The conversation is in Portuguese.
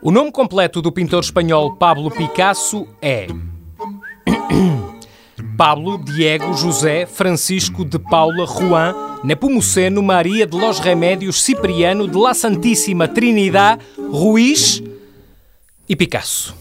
O nome completo do pintor espanhol Pablo Picasso é Pablo Diego José Francisco de Paula Juan Nepomuceno Maria de los Remédios Cipriano de la Santíssima Trinidad Ruiz e Picasso.